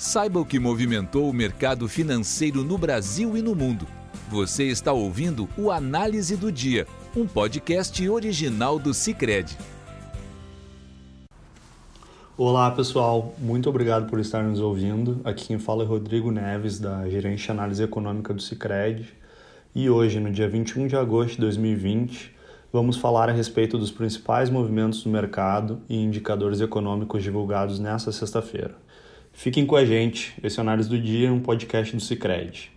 Saiba o que movimentou o mercado financeiro no Brasil e no mundo. Você está ouvindo o Análise do Dia, um podcast original do Cicred. Olá pessoal, muito obrigado por estar nos ouvindo. Aqui quem fala é Rodrigo Neves, da Gerente de Análise Econômica do Cicred. E hoje, no dia 21 de agosto de 2020, vamos falar a respeito dos principais movimentos do mercado e indicadores econômicos divulgados nesta sexta-feira. Fiquem com a gente, esse é o Análise do Dia, um podcast do Cicred.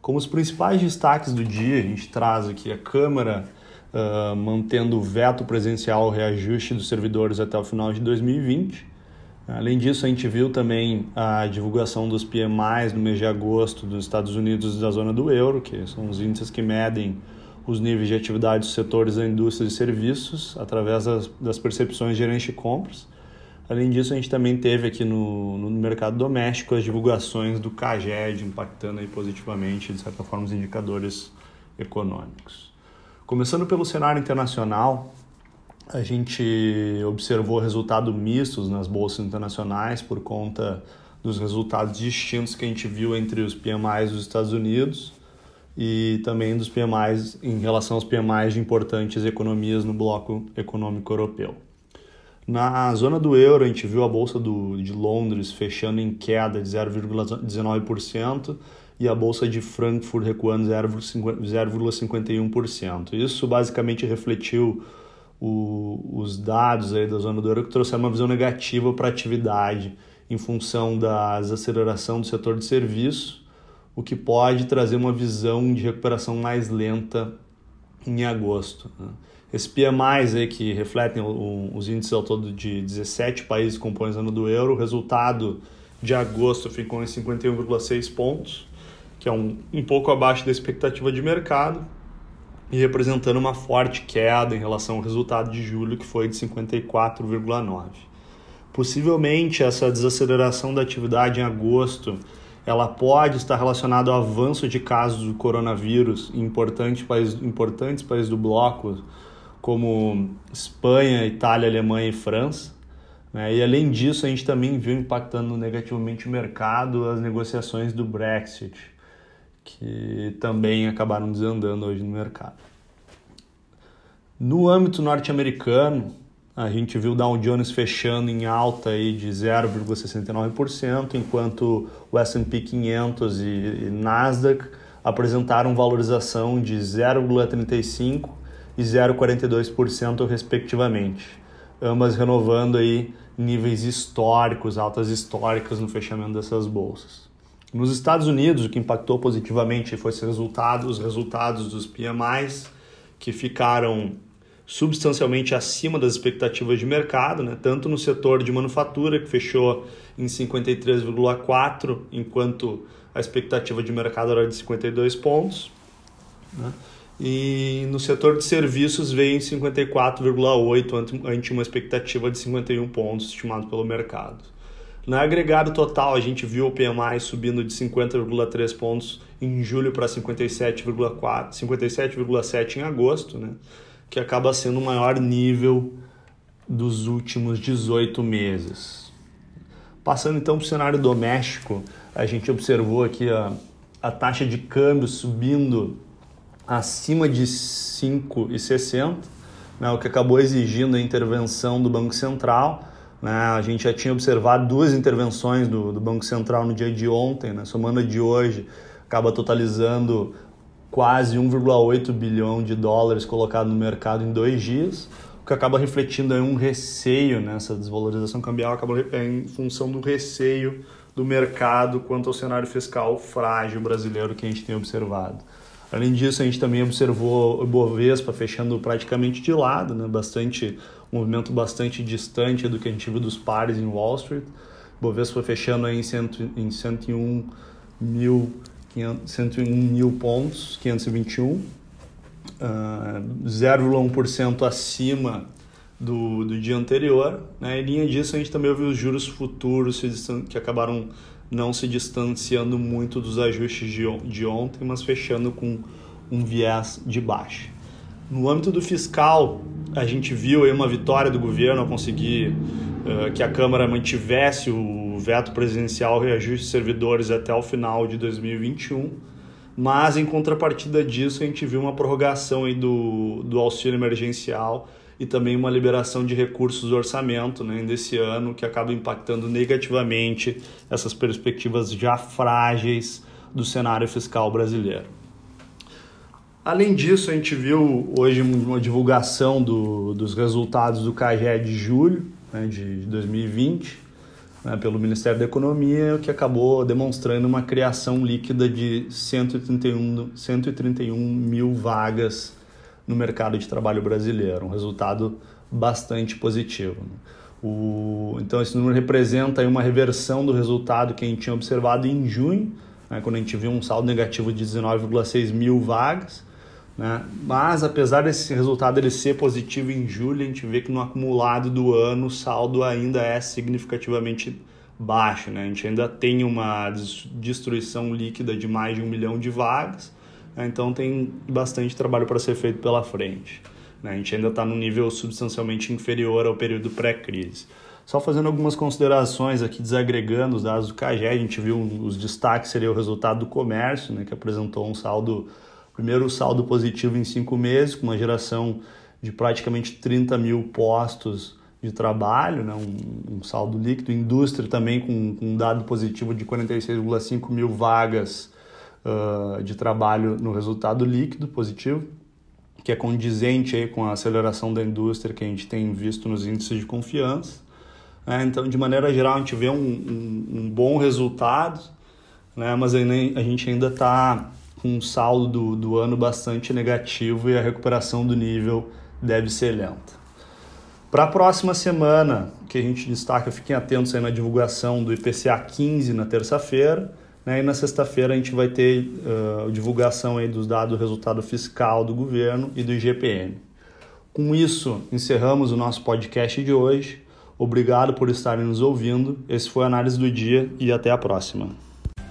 Como os principais destaques do dia, a gente traz aqui a Câmara uh, mantendo o veto presencial ao reajuste dos servidores até o final de 2020. Além disso, a gente viu também a divulgação dos PMIs no mês de agosto dos Estados Unidos e da zona do euro, que são os índices que medem os níveis de atividade dos setores da indústria e serviços através das, das percepções de gerentes de compras. Além disso, a gente também teve aqui no, no mercado doméstico as divulgações do CAGED impactando aí positivamente, de certa forma, os indicadores econômicos. Começando pelo cenário internacional, a gente observou resultados mistos nas bolsas internacionais por conta dos resultados distintos que a gente viu entre os PMIs dos Estados Unidos e também dos PMIs em relação aos PMIs de importantes economias no bloco econômico europeu. Na zona do euro, a gente viu a bolsa do, de Londres fechando em queda de 0,19% e a bolsa de Frankfurt recuando 0,51%. Isso basicamente refletiu o, os dados aí da zona do euro que trouxeram uma visão negativa para a atividade em função da desaceleração do setor de serviço, o que pode trazer uma visão de recuperação mais lenta em agosto. Né? Esses PMIs aí que refletem o, os índices ao todo de 17 países compõem a zona do euro, o resultado de agosto ficou em 51,6 pontos, que é um, um pouco abaixo da expectativa de mercado e representando uma forte queda em relação ao resultado de julho, que foi de 54,9. Possivelmente essa desaceleração da atividade em agosto ela pode estar relacionada ao avanço de casos do coronavírus em importantes países, importantes países do bloco, como Espanha, Itália, Alemanha e França. Né? E além disso, a gente também viu impactando negativamente o mercado as negociações do Brexit, que também acabaram desandando hoje no mercado. No âmbito norte-americano, a gente viu o Dow Jones fechando em alta aí de 0,69%, enquanto o S&P 500 e Nasdaq apresentaram valorização de 0,35 e 0,42% respectivamente, ambas renovando aí níveis históricos, altas históricas no fechamento dessas bolsas. Nos Estados Unidos, o que impactou positivamente foi os resultados, os resultados dos PMIs, que ficaram substancialmente acima das expectativas de mercado, né? tanto no setor de manufatura, que fechou em 53,4, enquanto a expectativa de mercado era de 52 pontos. Né? e no setor de serviços veio em 54,8 ante uma expectativa de 51 pontos estimado pelo mercado. No agregado total, a gente viu o PMI subindo de 50,3 pontos em julho para 57,4, 57,7 em agosto, né? Que acaba sendo o maior nível dos últimos 18 meses. Passando então para o cenário doméstico, a gente observou aqui a, a taxa de câmbio subindo acima de 5,60, né, o que acabou exigindo a intervenção do Banco Central. Né, a gente já tinha observado duas intervenções do, do Banco Central no dia de ontem, né, somando de hoje, acaba totalizando quase 1,8 bilhão de dólares colocado no mercado em dois dias, o que acaba refletindo aí um receio nessa desvalorização cambial, acaba é em função do receio do mercado quanto ao cenário fiscal frágil brasileiro que a gente tem observado. Além disso, a gente também observou o Bovespa fechando praticamente de lado, né? bastante, um movimento bastante distante do que a gente viu dos pares em Wall Street. Bovespa fechando em, cento, em 101 mil, 101 mil pontos, 521, uh, 0,1% acima do, do dia anterior. Né? Em linha disso, a gente também ouviu os juros futuros que acabaram não se distanciando muito dos ajustes de, de ontem, mas fechando com um viés de baixa. No âmbito do fiscal, a gente viu aí uma vitória do governo a conseguir uh, que a Câmara mantivesse o veto presidencial reajuste de servidores até o final de 2021, mas em contrapartida disso a gente viu uma prorrogação aí do, do auxílio emergencial e também uma liberação de recursos do orçamento né, desse ano, que acaba impactando negativamente essas perspectivas já frágeis do cenário fiscal brasileiro. Além disso, a gente viu hoje uma divulgação do, dos resultados do CAGE de julho né, de 2020 né, pelo Ministério da Economia, que acabou demonstrando uma criação líquida de 131, 131 mil vagas no mercado de trabalho brasileiro, um resultado bastante positivo. Né? O, então, esse número representa uma reversão do resultado que a gente tinha observado em junho, né, quando a gente viu um saldo negativo de 19,6 mil vagas. Né? Mas, apesar desse resultado ele ser positivo em julho, a gente vê que no acumulado do ano o saldo ainda é significativamente baixo. Né? A gente ainda tem uma destruição líquida de mais de um milhão de vagas né? Então tem bastante trabalho para ser feito pela frente. Né? A gente ainda está num nível substancialmente inferior ao período pré-crise. Só fazendo algumas considerações aqui, desagregando os dados do CAGE, a gente viu os destaques, seria o resultado do comércio, né, que apresentou um saldo, primeiro saldo positivo em cinco meses, com uma geração de praticamente 30 mil postos de trabalho, né, um, um saldo líquido, indústria também com, com um dado positivo de 46,5 mil vagas uh, de trabalho no resultado líquido positivo, que é condizente aí com a aceleração da indústria que a gente tem visto nos índices de confiança. É, então, de maneira geral, a gente vê um, um, um bom resultado, né, mas a gente ainda está com um saldo do, do ano bastante negativo e a recuperação do nível deve ser lenta. Para a próxima semana, que a gente destaca, fiquem atentos aí na divulgação do IPCA 15 na terça-feira, né? E na sexta-feira a gente vai ter uh, divulgação aí dos dados do resultado fiscal do governo e do IGPM. Com isso, encerramos o nosso podcast de hoje. Obrigado por estarem nos ouvindo. Esse foi a Análise do Dia e até a próxima.